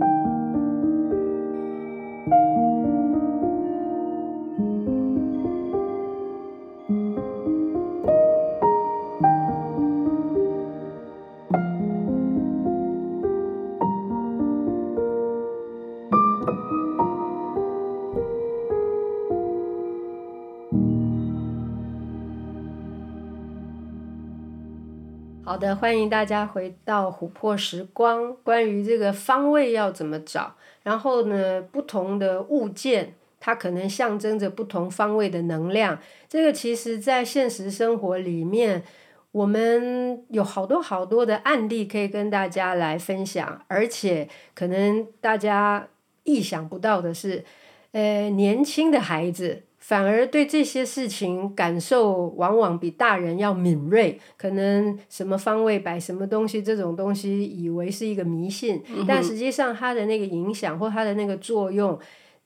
好的，欢迎大家回到琥珀时光。关于这个方位要怎么找，然后呢，不同的物件它可能象征着不同方位的能量。这个其实在现实生活里面，我们有好多好多的案例可以跟大家来分享，而且可能大家意想不到的是，呃，年轻的孩子。反而对这些事情感受往往比大人要敏锐，可能什么方位摆什么东西这种东西，以为是一个迷信，嗯、但实际上它的那个影响或它的那个作用，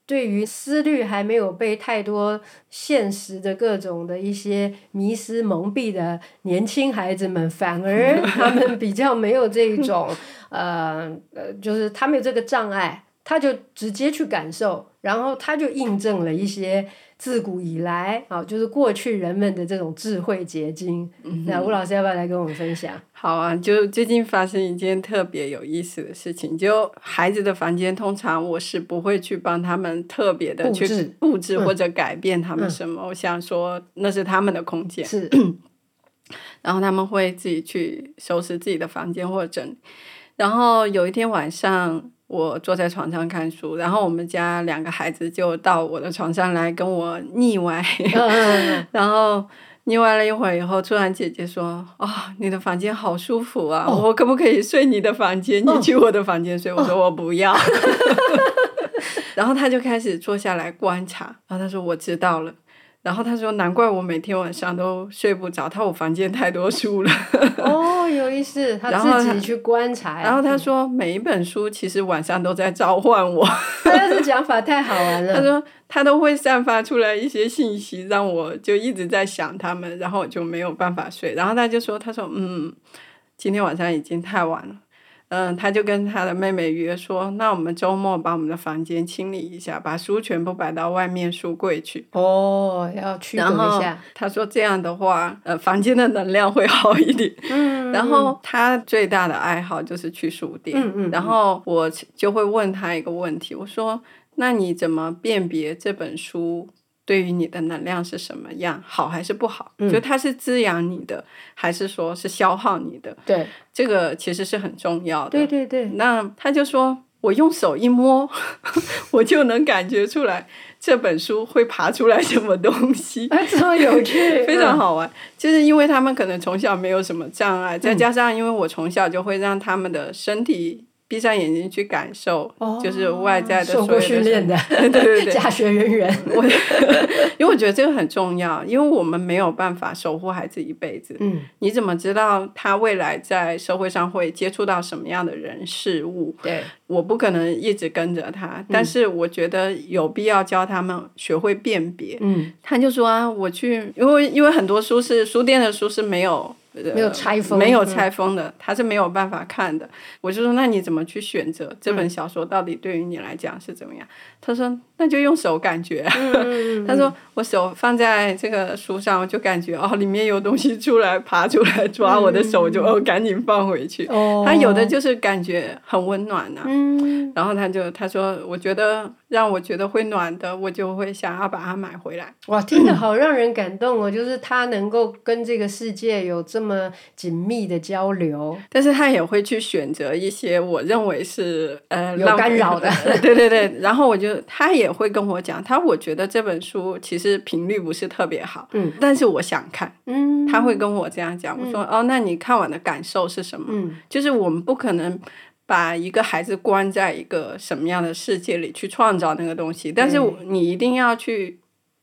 对于思虑还没有被太多现实的各种的一些迷失蒙蔽的年轻孩子们，反而 他们比较没有这一种呃呃，就是他没有这个障碍，他就直接去感受，然后他就印证了一些。自古以来，啊，就是过去人们的这种智慧结晶。嗯、那吴老师要不要来跟我们分享？好啊，就最近发生一件特别有意思的事情。就孩子的房间，通常我是不会去帮他们特别的去布置或者改变他们什么。嗯、我想说，那是他们的空间。是。然后他们会自己去收拾自己的房间或者整理。然后有一天晚上。我坐在床上看书，然后我们家两个孩子就到我的床上来跟我腻歪，然后腻歪了一会儿以后，突然姐姐说：“哦，你的房间好舒服啊，哦、我可不可以睡你的房间？你去我的房间睡？”哦、我说：“我不要。哦”然后他就开始坐下来观察，然后他说：“我知道了。”然后他说：“难怪我每天晚上都睡不着，他我房间太多书了。”哦，有意思，他自己去观察。然后他说：“每一本书其实晚上都在召唤我。”他这讲法太好玩了。他说他都会散发出来一些信息，让我就一直在想他们，然后我就没有办法睡。然后他就说：“他说嗯，今天晚上已经太晚了。”嗯，他就跟他的妹妹约说，那我们周末把我们的房间清理一下，把书全部摆到外面书柜去。哦，要驱动一下。他说这样的话，呃，房间的能量会好一点。嗯。然后他最大的爱好就是去书店。嗯嗯。然后我就会问他一个问题，我说，那你怎么辨别这本书？对于你的能量是什么样，好还是不好？嗯、就它是滋养你的，还是说是消耗你的？对，这个其实是很重要的。对对对。那他就说，我用手一摸，我就能感觉出来这本书会爬出来什么东西。啊，这么有趣，非常好玩。就是因为他们可能从小没有什么障碍，再加上因为我从小就会让他们的身体。闭上眼睛去感受，哦、就是外在的。受过训练的，对对对，家学渊源。我，因为我觉得这个很重要，因为我们没有办法守护孩子一辈子。嗯，你怎么知道他未来在社会上会接触到什么样的人事物？对，我不可能一直跟着他，但是我觉得有必要教他们学会辨别。嗯，他就说啊，我去，因为因为很多书是书店的书是没有。没有拆封，没有拆封的，他是没有办法看的。嗯、我就说，那你怎么去选择这本小说？到底对于你来讲是怎么样？嗯、他说，那就用手感觉。嗯、他说，我手放在这个书上，我就感觉哦，里面有东西出来，爬出来抓我的手，就、嗯、哦，赶紧放回去。哦、他有的就是感觉很温暖呐、啊。嗯、然后他就他说，我觉得让我觉得会暖的，我就会想要把它买回来。哇，听得好让人感动哦！就是他能够跟这个世界有。这么紧密的交流，但是他也会去选择一些我认为是呃有干扰的，对对对。然后我就他也会跟我讲，他我觉得这本书其实频率不是特别好，嗯，但是我想看，嗯，他会跟我这样讲，我说、嗯、哦，那你看完的感受是什么？嗯，就是我们不可能把一个孩子关在一个什么样的世界里去创造那个东西，但是你一定要去。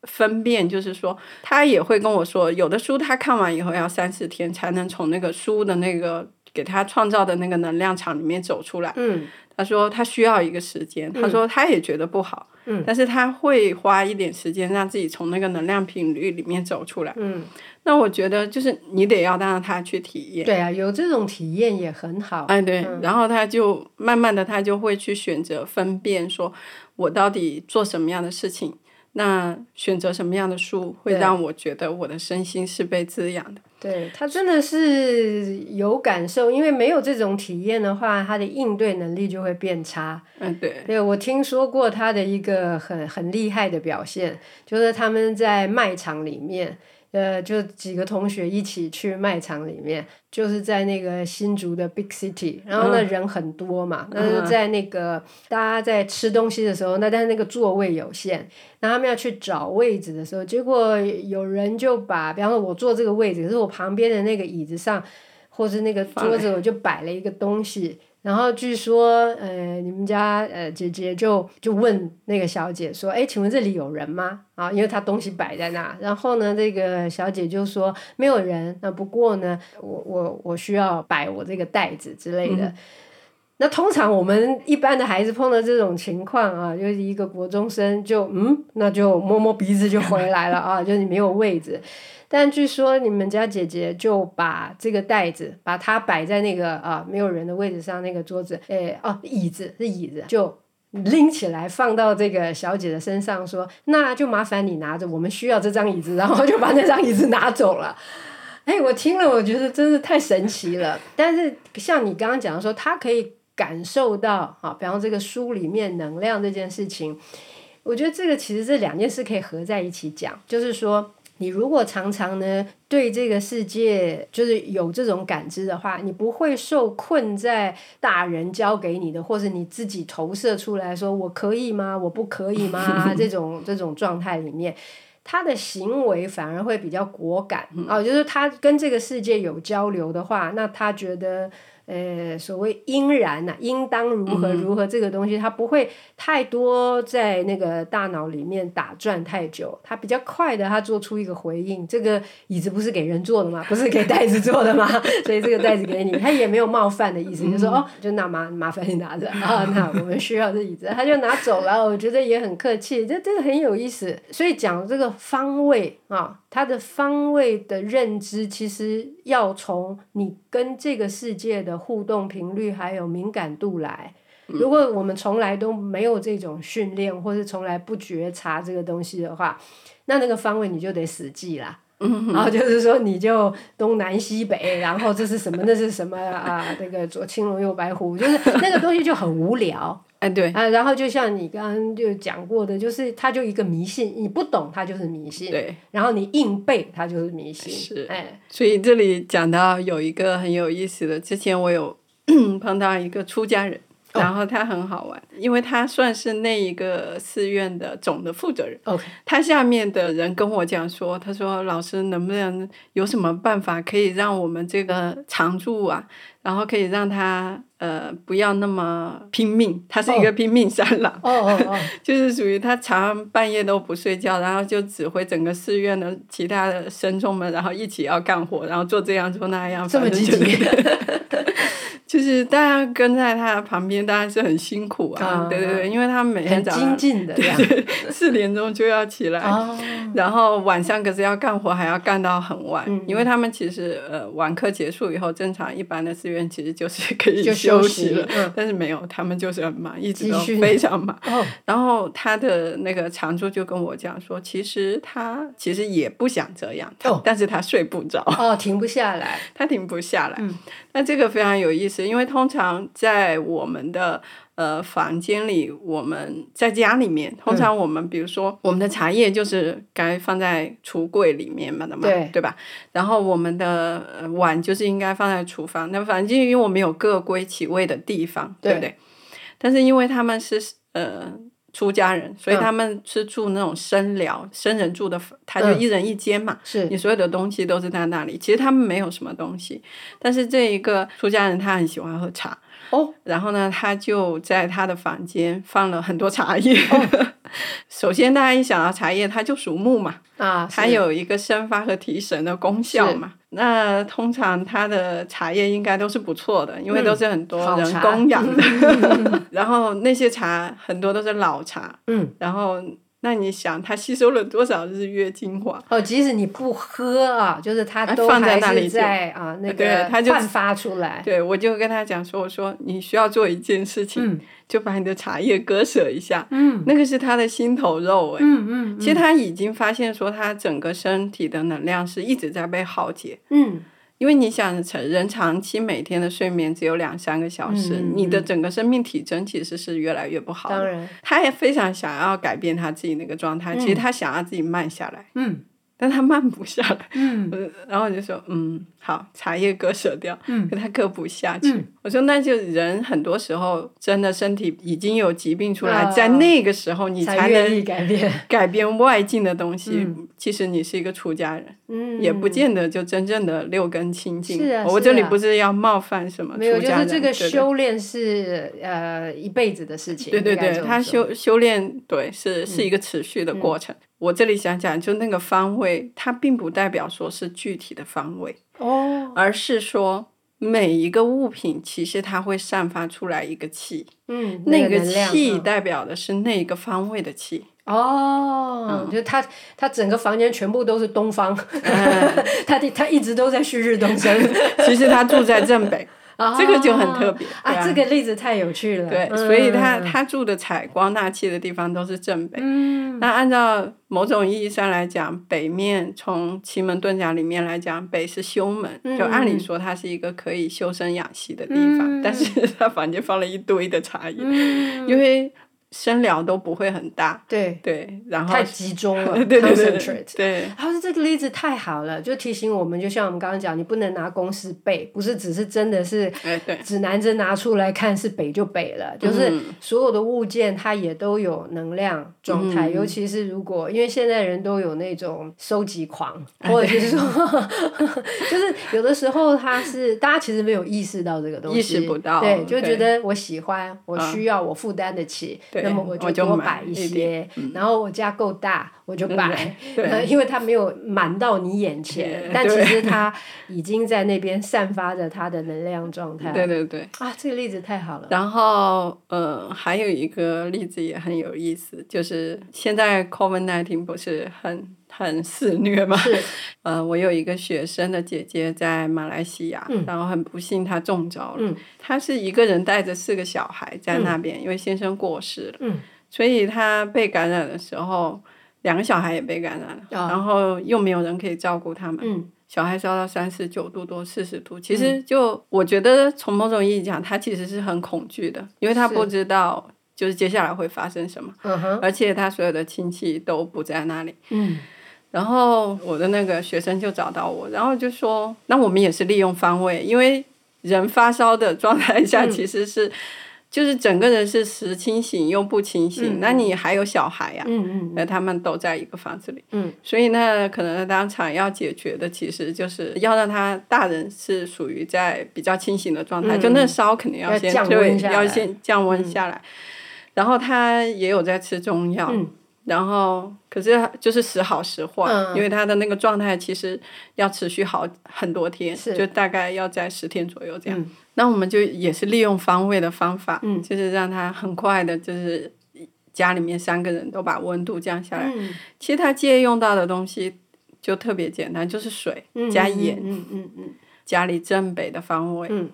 分辨就是说，他也会跟我说，有的书他看完以后要三四天才能从那个书的那个给他创造的那个能量场里面走出来。嗯，他说他需要一个时间，他说他也觉得不好。嗯，但是他会花一点时间让自己从那个能量频率里面走出来。嗯，那我觉得就是你得要让他去体验。对啊，有这种体验也很好。哎，对，嗯、然后他就慢慢的他就会去选择分辨，说我到底做什么样的事情。那选择什么样的书会让我觉得我的身心是被滋养的？对，他真的是有感受，因为没有这种体验的话，他的应对能力就会变差。嗯，对。对，我听说过他的一个很很厉害的表现，就是他们在卖场里面。呃，就几个同学一起去卖场里面，就是在那个新竹的 Big City，然后那人很多嘛，那就在那个大家在吃东西的时候，那但是那个座位有限，那他们要去找位置的时候，结果有人就把，比方说我坐这个位置，可是我旁边的那个椅子上，或是那个桌子，我就摆了一个东西。然后据说，呃，你们家呃姐姐就就问那个小姐说，哎，请问这里有人吗？啊，因为她东西摆在那。然后呢，这个小姐就说没有人。那不过呢，我我我需要摆我这个袋子之类的。嗯、那通常我们一般的孩子碰到这种情况啊，就是一个国中生就嗯，那就摸摸鼻子就回来了啊，就是你没有位置。但据说你们家姐姐就把这个袋子，把它摆在那个啊没有人的位置上，那个桌子，诶哦椅子是椅子，就拎起来放到这个小姐的身上，说那就麻烦你拿着，我们需要这张椅子，然后就把那张椅子拿走了。哎，我听了，我觉得真是太神奇了。但是像你刚刚讲的说，他可以感受到啊，比方这个书里面能量这件事情，我觉得这个其实这两件事可以合在一起讲，就是说。你如果常常呢对这个世界就是有这种感知的话，你不会受困在大人教给你的，或是你自己投射出来说我可以吗？我不可以吗？这种这种状态里面，他的行为反而会比较果敢啊，就是他跟这个世界有交流的话，那他觉得。呃，所谓应然呐、啊，应当如何如何这个东西，它不会太多在那个大脑里面打转太久，它比较快的，它做出一个回应。这个椅子不是给人坐的吗？不是给袋子坐的吗？所以这个袋子给你，他也没有冒犯的意思，就说哦，就那麻麻烦你拿着 啊，那我们需要这椅子，他就拿走了。我觉得也很客气，这这个很有意思。所以讲这个方位啊。它的方位的认知，其实要从你跟这个世界的互动频率还有敏感度来。如果我们从来都没有这种训练，或是从来不觉察这个东西的话，那那个方位你就得死记啦。然后就是说，你就东南西北，然后这是什么？那是什么啊？那个左青龙右白虎，就是那个东西就很无聊。哎，对啊，然后就像你刚刚就讲过的，就是它就一个迷信，你不懂它就是迷信，对，然后你硬背它就是迷信，是，哎，所以这里讲到有一个很有意思的，之前我有 碰到一个出家人。然后他很好玩，因为他算是那一个寺院的总的负责人。Okay. 他下面的人跟我讲说，他说老师能不能有什么办法可以让我们这个常住啊，然后可以让他呃不要那么拼命。他是一个拼命三郎，哦哦哦，就是属于他常常半夜都不睡觉，然后就指挥整个寺院的其他的僧众们，然后一起要干活，然后做这样做那样，这么积极。就是大家跟在他旁边，当然是很辛苦啊，对对对，因为他们每天早上精进的，对，四点钟就要起来，然后晚上可是要干活，还要干到很晚，因为他们其实呃晚课结束以后，正常一般的寺院其实就是 可以休息了，但是没有，他们就是很忙，一直都非常忙。然后他的那个常住就跟我讲说，其实他其实也不想这样，但是他睡不着，哦，停不下来，他停不下来，那这个非常有意思。因为通常在我们的呃房间里，我们在家里面，通常我们比如说我们的茶叶就是该放在橱柜里面嘛的嘛，对，对吧？然后我们的碗就是应该放在厨房。那反正因为我们有各归其位的地方，对，对不对？但是因为他们是呃出家人，所以他们是住那种僧寮，僧人住的，他就一人一间嘛。是你所有的东西都是在那里。其实他们没有什么东西，但是这一个出家人他很喜欢喝茶。哦，然后呢，他就在他的房间放了很多茶叶。哦、首先，大家一想到茶叶，它就属木嘛，啊，它有一个生发和提神的功效嘛。那通常它的茶叶应该都是不错的，因为都是很多人供养的。嗯、然后那些茶很多都是老茶，嗯，然后。那你想，它吸收了多少日月精华？哦，即使你不喝啊，就是它都还是在啊那个焕发出来。对，我就跟他讲说，我说你需要做一件事情，嗯、就把你的茶叶割舍一下。嗯，那个是他的心头肉哎。嗯嗯。其实他已经发现说，他整个身体的能量是一直在被耗竭。嗯。因为你想，人长期每天的睡眠只有两三个小时，嗯、你的整个生命体征其实是越来越不好的。当然，他也非常想要改变他自己那个状态，嗯、其实他想要自己慢下来。嗯。但他慢不下来，嗯，然后我就说，嗯，好，茶叶割舍掉，嗯，可他割不下去。嗯、我说，那就人很多时候真的身体已经有疾病出来，呃、在那个时候你才能改变 改变外境的东西。嗯、其实你是一个出家人，嗯，也不见得就真正的六根清净。是啊，我这里不是要冒犯什么出家人，没有，就是这个修炼是呃一辈子的事情。对对对，他修修炼对是是一个持续的过程。嗯我这里想讲，就那个方位，它并不代表说是具体的方位哦，而是说每一个物品其实它会散发出来一个气，嗯，那个气代表的是那个方位的气。哦，就他他整个房间全部都是东方，他的他一直都在旭日东升，其实他住在正北。这个就很特别啊！这个例子太有趣了。对，所以他他住的采光大气的地方都是正北。嗯。那按照某种意义上来讲，北面从奇门遁甲里面来讲，北是修门，就按理说它是一个可以修身养息的地方。但是他房间放了一堆的茶叶，因为。声量都不会很大，对。对，然后太集中了，对对对对，然后这个例子太好了，就提醒我们，就像我们刚刚讲，你不能拿公式背，不是只是真的是，指南针拿出来看是北就北了，就是所有的物件它也都有能量状态，尤其是如果因为现在人都有那种收集狂，或者是说，就是有的时候他是大家其实没有意识到这个东西，意识不到，对，就觉得我喜欢，我需要，我负担得起，那么我就多摆一些，然后我家够大，我就摆。因为它没有满到你眼前，但其实它 已经在那边散发着它的能量状态。对对对。啊，这个例子太好了。然后，呃，还有一个例子也很有意思，就是现在 COVID-19 不是很很肆虐嘛？是。呃，我有一个学生的姐姐在马来西亚，然后很不幸她中招了。她是一个人带着四个小孩在那边，因为先生过世了。所以她被感染的时候，两个小孩也被感染了，哦、然后又没有人可以照顾他们。嗯、小孩烧到三十九度多、四十度，其实就、嗯、我觉得从某种意义讲，他其实是很恐惧的，因为他不知道就是接下来会发生什么，嗯、而且他所有的亲戚都不在那里。嗯、然后我的那个学生就找到我，然后就说：“那我们也是利用方位，因为人发烧的状态下其实是。嗯”就是整个人是时清醒又不清醒，那你还有小孩呀？嗯嗯那他们都在一个房子里，嗯。所以呢可能当场要解决的，其实就是要让他大人是属于在比较清醒的状态，就那烧肯定要先对，要先降温下来，然后他也有在吃中药，然后可是就是时好时坏，因为他的那个状态其实要持续好很多天，就大概要在十天左右这样。那我们就也是利用方位的方法，嗯、就是让他很快的，就是家里面三个人都把温度降下来。嗯、其实他借用到的东西就特别简单，就是水加盐，嗯嗯嗯嗯、家里正北的方位，嗯、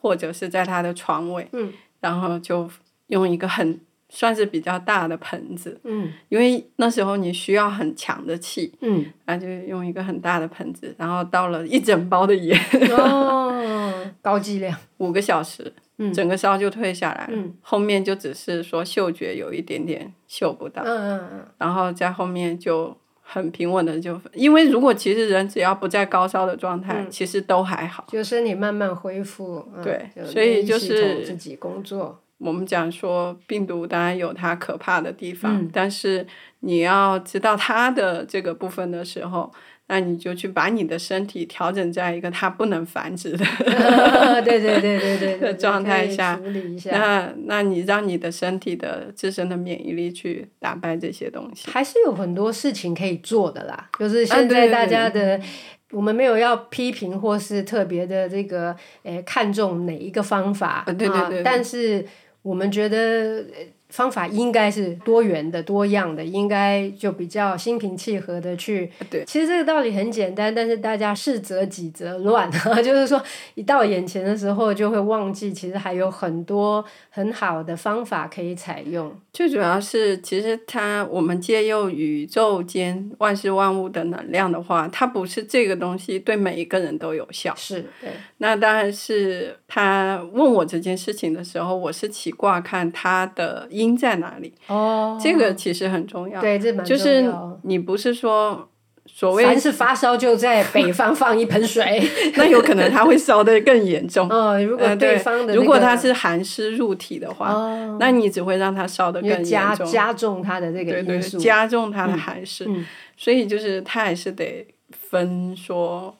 或者是在他的床位，嗯、然后就用一个很。算是比较大的盆子，嗯，因为那时候你需要很强的气，嗯，然后就用一个很大的盆子，然后倒了一整包的盐，哦，高剂量，五个小时，嗯，整个烧就退下来，嗯，后面就只是说嗅觉有一点点嗅不到，嗯嗯嗯，然后在后面就很平稳的就，因为如果其实人只要不在高烧的状态，其实都还好，就身体慢慢恢复，对，所以就是自己工作。我们讲说病毒当然有它可怕的地方，嗯、但是你要知道它的这个部分的时候，那你就去把你的身体调整在一个它不能繁殖的 对对对对对 的状态下，下。那那你让你的身体的自身的免疫力去打败这些东西，还是有很多事情可以做的啦。就是现在大家的，啊、对对。对我们没有要批评或是特别的这个诶看重哪一个方法，啊、对对对，但是我们觉得。方法应该是多元的、多样的，应该就比较心平气和的去。对。其实这个道理很简单，但是大家事则己则乱，就是说一到眼前的时候就会忘记，其实还有很多很好的方法可以采用。最主要是，其实它我们借用宇宙间万事万物的能量的话，它不是这个东西对每一个人都有效。是。对。那当然是他问我这件事情的时候，我是起卦看他的。因在哪里？哦，这个其实很重要。对，这蛮重要。就是你不是说所谓凡是发烧就在北方放一盆水，那有可能他会烧的更严重。哦，如果对方的、那个、如果他是寒湿入体的话，哦、那你只会让他烧的更严重，加加重他的这个因素，对对，加重他的寒湿。所以就是他还是得分说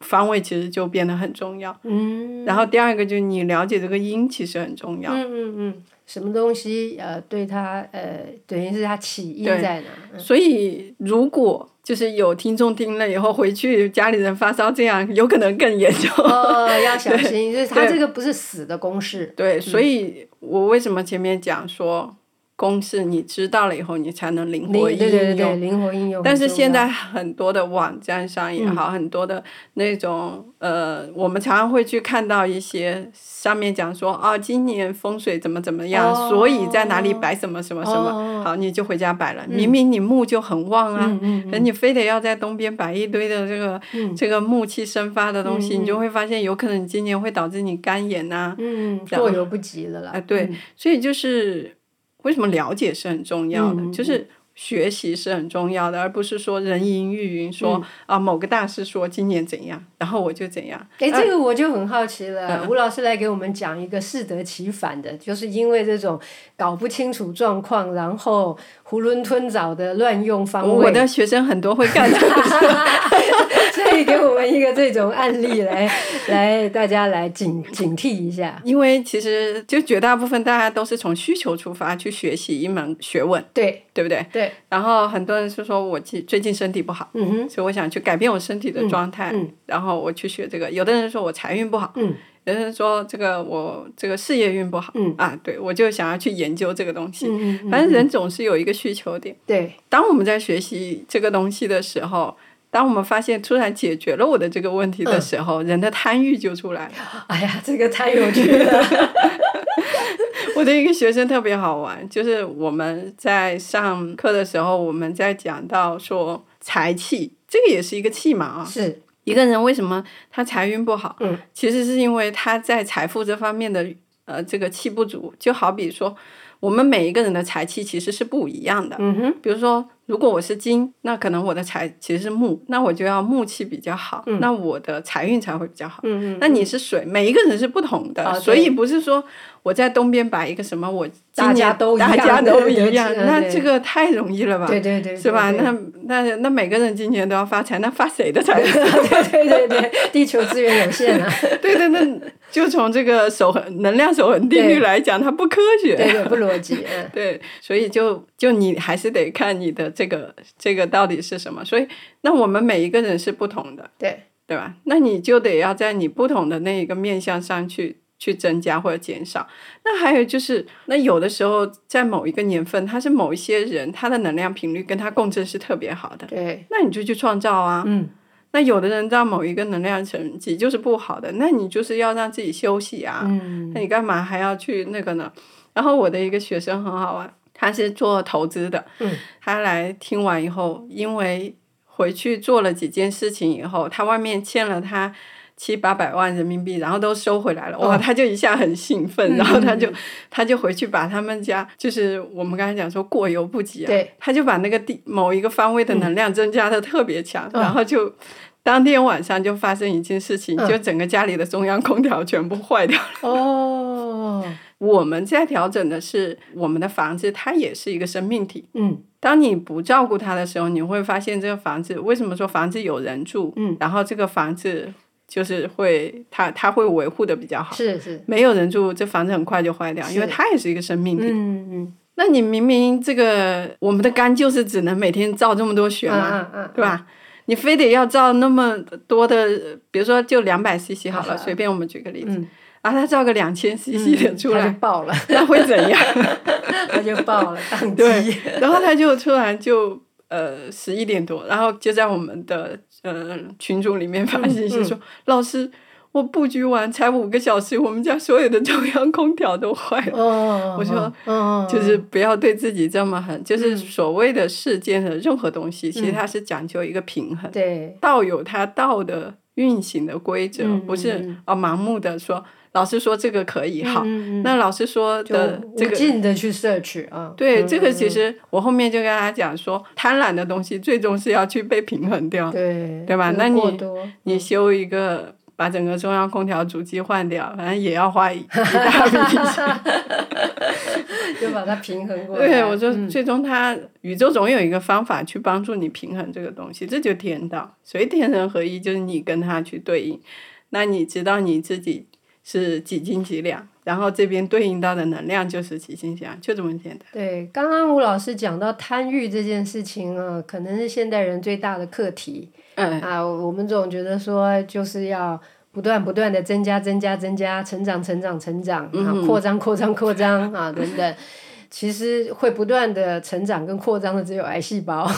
方位，其实就变得很重要。嗯。然后第二个就是你了解这个音，其实很重要。嗯嗯嗯。什么东西呃，对他呃，等于是他起因在哪？嗯、所以如果就是有听众听了以后回去家里人发烧，这样有可能更严重。哦，要小心，就是他这个不是死的公式。对，所以我为什么前面讲说。公式你知道了以后，你才能灵活应用。对对对，灵活应用。但是现在很多的网站上也好，嗯、很多的那种呃，我们常常会去看到一些上面讲说啊，今年风水怎么怎么样，哦、所以在哪里摆什么什么什么，哦、好，你就回家摆了。嗯、明明你木就很旺啊，那、你非得要在东边摆一堆的这个、嗯、这个木气生发的东西，嗯、你就会发现有可能今年会导致你肝炎呐、啊。嗯，过犹不及了啦。哎、呃，对，嗯、所以就是。为什么了解是很重要的？嗯、就是学习是很重要的，而不是说人云亦云说，说、嗯、啊某个大师说今年怎样，然后我就怎样。哎，这个我就很好奇了。啊、吴老师来给我们讲一个适得其反的，就是因为这种搞不清楚状况，然后囫囵吞枣的乱用方位。我的学生很多会干这个所 以给我们一个这种案例来来，大家来警警惕一下。因为其实就绝大部分大家都是从需求出发去学习一门学问，对对不对？对。然后很多人是说我最最近身体不好，嗯哼，所以我想去改变我身体的状态，嗯，然后我去学这个。有的人说我财运不好，嗯，有的人说这个我这个事业运不好，嗯啊，对，我就想要去研究这个东西。嗯嗯嗯。反正人总是有一个需求点。对。当我们在学习这个东西的时候。当我们发现突然解决了我的这个问题的时候，嗯、人的贪欲就出来了。哎呀，这个太有趣了！我的一个学生特别好玩，就是我们在上课的时候，我们在讲到说财气，这个也是一个气嘛啊。是一个人为什么他财运不好？嗯，其实是因为他在财富这方面的呃这个气不足。就好比说，我们每一个人的财气其实是不一样的。嗯哼，比如说。如果我是金，那可能我的财其实是木，那我就要木气比较好，嗯、那我的财运才会比较好。嗯那你是水，每一个人是不同的，哦、所以不是说我在东边摆一个什么，我大家都大家都一样，对对对，那这个太容易了吧？对对对，是吧？那那那每个人今年都要发财，那发谁的财？对对对对，地球资源有限啊。对对，那就从这个守恒能量守恒定律来讲，它不科学，对对，不逻辑。对，所以就就你还是得看你的这个这个。这个到底是什么？所以，那我们每一个人是不同的，对对吧？那你就得要在你不同的那一个面向上去去增加或者减少。那还有就是，那有的时候在某一个年份，他是某一些人，他的能量频率跟他共振是特别好的，对。那你就去创造啊。嗯。那有的人到某一个能量层级就是不好的，那你就是要让自己休息啊。嗯。那你干嘛还要去那个呢？然后我的一个学生很好玩。他是做投资的，嗯，他来听完以后，因为回去做了几件事情以后，他外面欠了他七八百万人民币，然后都收回来了，哇，他就一下很兴奋，然后他就 他就回去把他们家，就是我们刚才讲说过犹不及啊，他就把那个地某一个方位的能量增加的特别强，然后就当天晚上就发生一件事情，就整个家里的中央空调全部坏掉了，哦。我们在调整的是我们的房子，它也是一个生命体。嗯。当你不照顾它的时候，你会发现这个房子为什么说房子有人住？嗯。然后这个房子就是会，它它会维护的比较好。是是。没有人住，这房子很快就坏掉，因为它也是一个生命体。嗯嗯。那你明明这个我们的肝就是只能每天造这么多血嘛，嗯嗯、对吧？你非得要造那么多的，比如说就两百 CC 好了，嗯、随便我们举个例子，嗯、啊，他造个两千 CC 的出来，嗯、就爆了，那会怎样？他就爆了，宕机。对，然后他就突然就呃十一点多，然后就在我们的呃群组里面发信息说，嗯嗯、老师。我布局完才五个小时，我们家所有的中央空调都坏了。哦、我说，哦、就是不要对自己这么狠。嗯、就是所谓的世间的任何东西，嗯、其实它是讲究一个平衡。对，道有它道的运行的规则，嗯、不是啊盲目的说。老师说这个可以好，嗯、那老师说的这个，无尽的去 search 啊。对，嗯、这个其实我后面就跟他讲说，贪婪的东西最终是要去被平衡掉。对，对吧？那你你修一个。把整个中央空调主机换掉，反正也要花一 大笔钱，就把它平衡过来。对，我说最终它、嗯、宇宙总有一个方法去帮助你平衡这个东西，这就天道，所以天人合一就是你跟它去对应。那你知道你自己是几斤几两，然后这边对应到的能量就是几斤几两，就这么简单。对，刚刚吴老师讲到贪欲这件事情啊，可能是现代人最大的课题。嗯啊，我们总觉得说就是要不断不断的增加增加增加，成长成长成长，嗯、啊，扩张扩张扩张啊等等，其实会不断的成长跟扩张的只有癌细胞，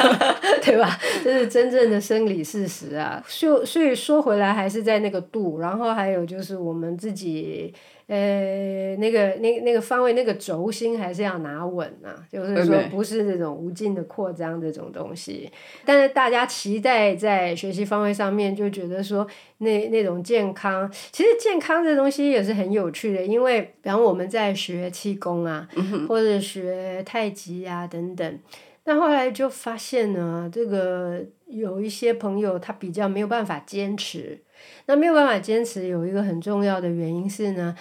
对吧？这是真正的生理事实啊。所所以说回来还是在那个度，然后还有就是我们自己。呃，那个、那、那个方位、那个轴心还是要拿稳啊，就是说不是这种无尽的扩张这种东西。但是大家期待在学习方位上面，就觉得说那那种健康，其实健康这东西也是很有趣的，因为比方我们在学气功啊，或者学太极啊等等，那后来就发现呢，这个有一些朋友他比较没有办法坚持。那没有办法坚持，有一个很重要的原因是呢，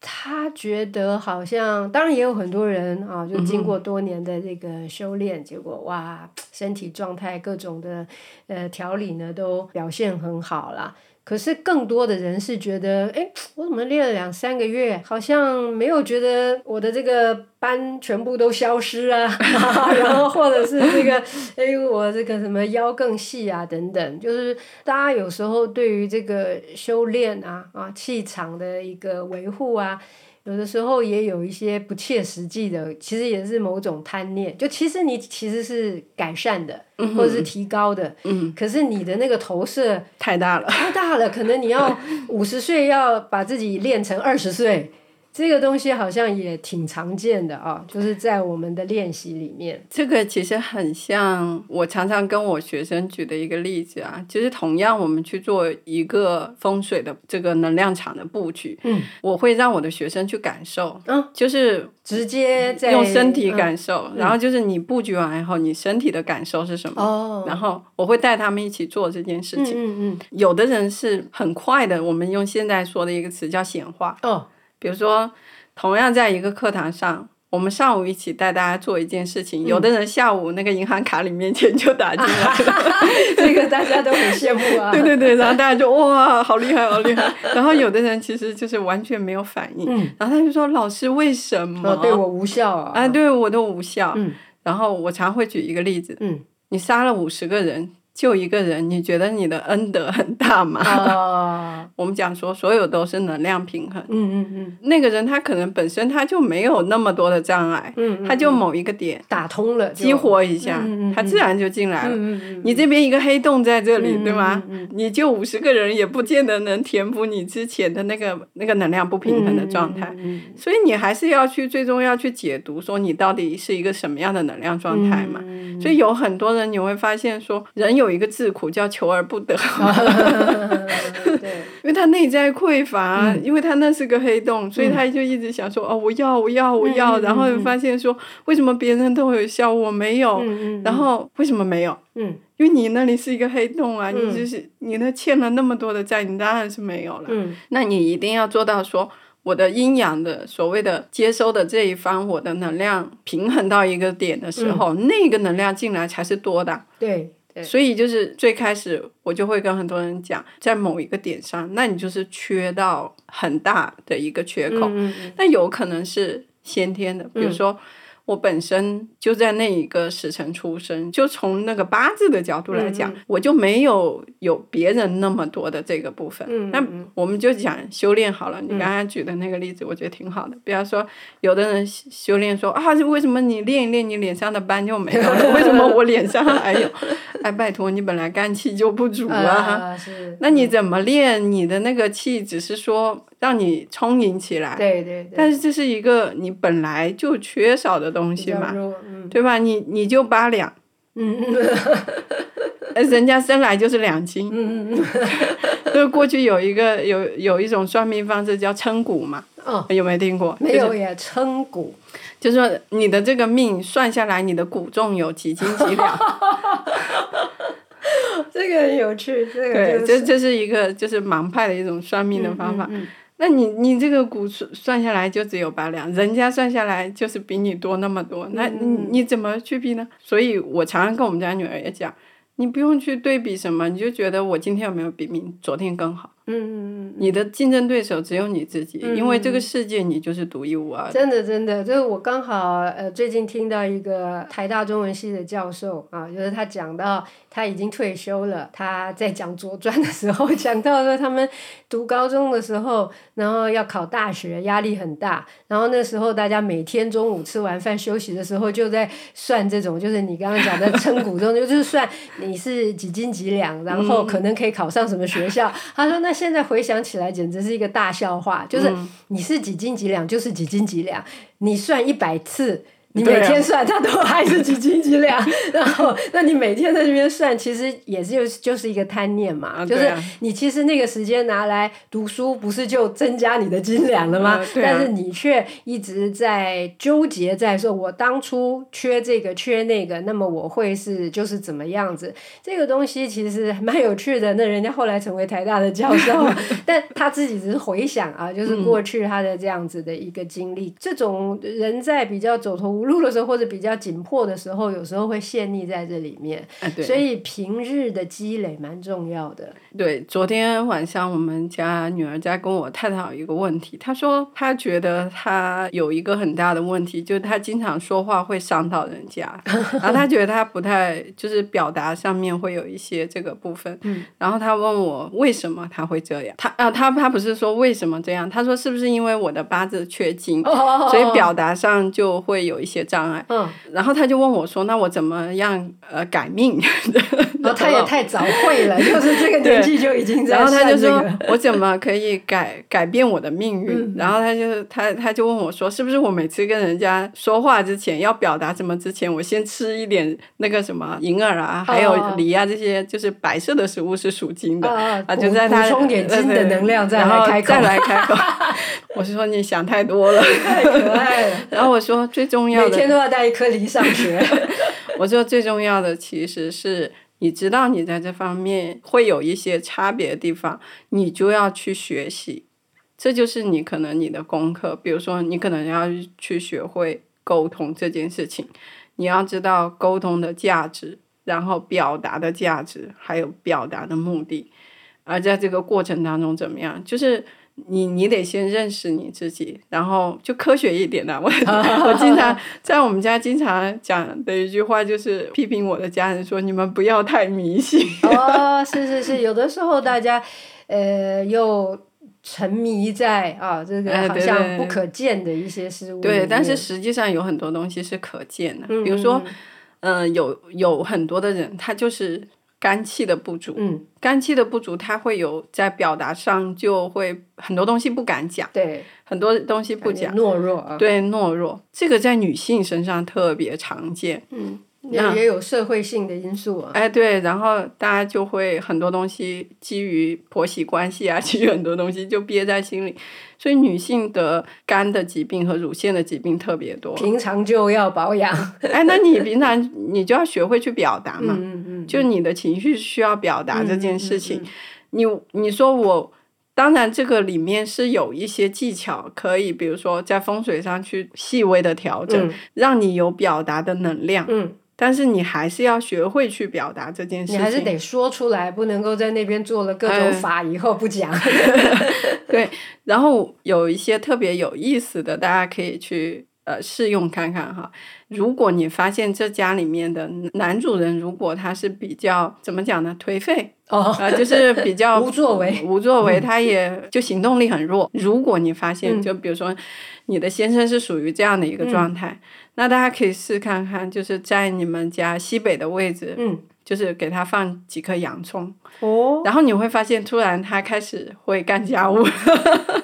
他觉得好像，当然也有很多人啊，就经过多年的这个修炼，结果哇，身体状态各种的呃调理呢都表现很好啦。可是更多的人是觉得，哎，我怎么练了两三个月，好像没有觉得我的这个斑全部都消失啊，然后或者是这个，哎，我这个什么腰更细啊等等，就是大家有时候对于这个修炼啊啊气场的一个维护啊。有的时候也有一些不切实际的，其实也是某种贪念。就其实你其实是改善的，嗯、或者是提高的，嗯、可是你的那个投射太大了，太大了，可能你要 五十岁要把自己练成二十岁。这个东西好像也挺常见的啊，就是在我们的练习里面。这个其实很像我常常跟我学生举的一个例子啊，就是同样我们去做一个风水的这个能量场的布局，嗯，我会让我的学生去感受，嗯，就是直接在用身体感受，然后就是你布局完以后，你身体的感受是什么？哦，然后我会带他们一起做这件事情。嗯嗯，有的人是很快的，我们用现在说的一个词叫显化。哦。比如说，同样在一个课堂上，我们上午一起带大家做一件事情，嗯、有的人下午那个银行卡里面钱就打进来了，这个大家都很羡慕啊。对对对，然后大家就哇，好厉害，好厉害。然后有的人其实就是完全没有反应，嗯、然后他就说：“老师，为什么、哦、对我无效啊？”啊，对我都无效。嗯、然后我常会举一个例子，嗯、你杀了五十个人。就一个人，你觉得你的恩德很大吗？Uh, 我们讲说，所有都是能量平衡。嗯嗯嗯。那个人他可能本身他就没有那么多的障碍，嗯，他就某一个点打通了，激活一下，他自然就进来了。你这边一个黑洞在这里，对吗？你就五十个人也不见得能填补你之前的那个那个能量不平衡的状态。所以你还是要去最终要去解读，说你到底是一个什么样的能量状态嘛？所以有很多人你会发现说，人有。有一个自苦叫求而不得，对，因为他内在匮乏，嗯、因为他那是个黑洞，所以他就一直想说、嗯、哦，我要，我要，我要，嗯、然后发现说，为什么别人都有效，我没有？嗯、然后为什么没有？嗯，因为你那里是一个黑洞啊，嗯、你就是你那欠了那么多的债，你当然是没有了。嗯，那你一定要做到说。我的阴阳的所谓的接收的这一方，我的能量平衡到一个点的时候，嗯、那个能量进来才是多的。对。所以就是最开始我就会跟很多人讲，在某一个点上，那你就是缺到很大的一个缺口，嗯嗯，那有可能是先天的，比如说。嗯我本身就在那一个时辰出生，就从那个八字的角度来讲，我就没有有别人那么多的这个部分。那、我们就讲修炼好了。你刚刚举的那个例子，我觉得挺好的。比方说，有的人修炼说啊，为什么你练一练，你脸上的斑就没有了？为什么我脸上还有？哎，拜托，你本来肝气就不足啊，啊那你怎么练？你的那个气只是说。让你充盈起来，对对对，但是这是一个你本来就缺少的东西嘛，嗯、对吧？你你就八两，嗯，人家生来就是两斤，嗯嗯 就过去有一个有有一种算命方式叫称骨嘛，哦，有没有听过？没有呀，称骨，就是说你的这个命算下来，你的骨重有几斤几两。这个很有趣，这个、就是、对，这这是一个就是盲派的一种算命的方法。嗯嗯嗯、那你你这个骨算下来就只有八两，人家算下来就是比你多那么多，那你你怎么去比呢？所以我常常跟我们家女儿也讲，你不用去对比什么，你就觉得我今天有没有比明昨天更好。嗯嗯嗯，你的竞争对手只有你自己，嗯、因为这个世界你就是独一无二的。真的真的，就是我刚好呃最近听到一个台大中文系的教授啊，就是他讲到他已经退休了，他在讲《左传》的时候 讲到说他们读高中的时候，然后要考大学，压力很大，然后那时候大家每天中午吃完饭休息的时候就在算这种，就是你刚刚讲的称骨中，就是算你是几斤几两，然后可能可以考上什么学校。嗯、他说那。现在回想起来，简直是一个大笑话。就是你是几斤几两，就是几斤几两，你算一百次。你每天算，它都还是几斤几两，然后，那你每天在这边算，其实也是就是一个贪念嘛，啊、就是你其实那个时间拿来读书，不是就增加你的斤两了吗？啊啊、但是你却一直在纠结在说，我当初缺这个缺那个，那么我会是就是怎么样子？这个东西其实蛮有趣的。那人家后来成为台大的教授，但他自己只是回想啊，就是过去他的这样子的一个经历。嗯、这种人在比较走投无路的时候，或者比较紧迫的时候，有时候会陷溺在这里面。啊、所以平日的积累蛮重要的。对，昨天晚上我们家女儿在跟我探讨一个问题，她说她觉得她有一个很大的问题，就是她经常说话会伤到人家，然后她觉得她不太就是表达上面会有一些这个部分。嗯、然后她问我为什么她会这样？她啊，她她不是说为什么这样？她说是不是因为我的八字缺金，所以表达上就会有一些障碍。嗯，然后他就问我说：“那我怎么样呃改命？”然 后他也太早会了，就是这个年纪就已经在、这个。然后他就说：“我怎么可以改改变我的命运？”嗯、然后他就他他就问我说：“是不是我每次跟人家说话之前要表达什么之前，我先吃一点那个什么银耳啊，还有梨啊这些，就是白色的食物是属金的啊，啊就在他补充点金的能量再来开口。”再来开口。我是说你想太多了，太可爱了。然后我说最重要的。每天都要带一颗梨上学。我说最重要的其实是，你知道你在这方面会有一些差别的地方，你就要去学习，这就是你可能你的功课。比如说，你可能要去学会沟通这件事情，你要知道沟通的价值，然后表达的价值，还有表达的目的，而在这个过程当中怎么样，就是。你你得先认识你自己，然后就科学一点的。我 我经常 在我们家经常讲的一句话就是批评我的家人说：“你们不要太迷信。”哦，是是是，有的时候大家呃又沉迷在啊这个好像不可见的一些事物。对，但是实际上有很多东西是可见的，比如说，嗯、呃，有有很多的人他就是。肝气的不足，嗯，肝气的不足，他会有在表达上就会很多东西不敢讲，对，很多东西不讲，懦弱啊，对，懦弱，这个在女性身上特别常见，嗯。也也有社会性的因素啊。哎，对，然后大家就会很多东西基于婆媳关系啊，基于很多东西就憋在心里，所以女性得肝的疾病和乳腺的疾病特别多。平常就要保养。哎，那你平常你就要学会去表达嘛，嗯嗯嗯，就你的情绪需要表达这件事情。你你说我当然，这个里面是有一些技巧，可以比如说在风水上去细微的调整，嗯、让你有表达的能量。嗯。但是你还是要学会去表达这件事情，你还是得说出来，不能够在那边做了各种法以后不讲。对，然后有一些特别有意思的，大家可以去呃试用看看哈。如果你发现这家里面的男主人，如果他是比较怎么讲呢？颓废哦，呃，就是 比较无作为，无作为，他也就行动力很弱。如果你发现，就比如说你的先生是属于这样的一个状态。嗯那大家可以试看看，就是在你们家西北的位置，嗯，就是给他放几颗洋葱，哦，然后你会发现，突然他开始会干家务。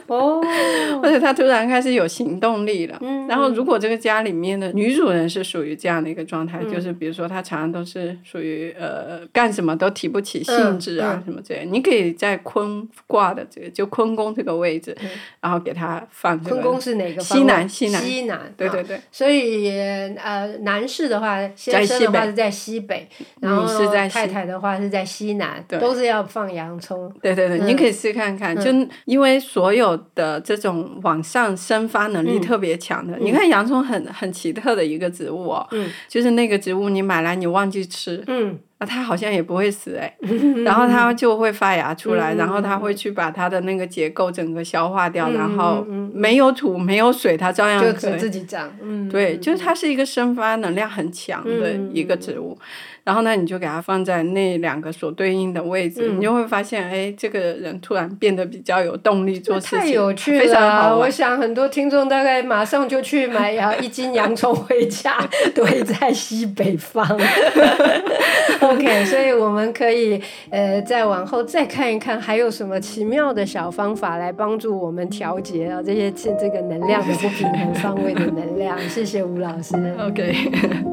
哦，或者他突然开始有行动力了。嗯，然后如果这个家里面的女主人是属于这样的一个状态，嗯、就是比如说她常常都是属于呃干什么都提不起兴致啊、嗯、什么之类，你可以在坤卦的这个就坤宫这个位置，嗯、然后给他放这个。坤宫是哪个？西南，西南，西南。对对对。所以呃，男士的话，先生的话是在西北，然后是在太太的话是在西南，对，都是要放洋葱。对对对，你可以试看看，就因为所有。的这种往上生发能力特别强的，嗯、你看洋葱很很奇特的一个植物哦，嗯、就是那个植物你买来你忘记吃，嗯，那它好像也不会死哎，嗯、然后它就会发芽出来，嗯、然后它会去把它的那个结构整个消化掉，嗯、然后没有土没有水它照样可以就自己长，嗯，对，就是它是一个生发能量很强的一个植物。嗯然后呢，你就给它放在那两个所对应的位置，嗯、你就会发现，哎，这个人突然变得比较有动力做事情，太有趣了，非常好。我想很多听众大概马上就去买呀一斤洋葱回家 堆在西北方。OK，所以我们可以呃再往后再看一看，还有什么奇妙的小方法来帮助我们调节啊这些这这个能量的不平衡方位的能量。谢谢吴老师。OK。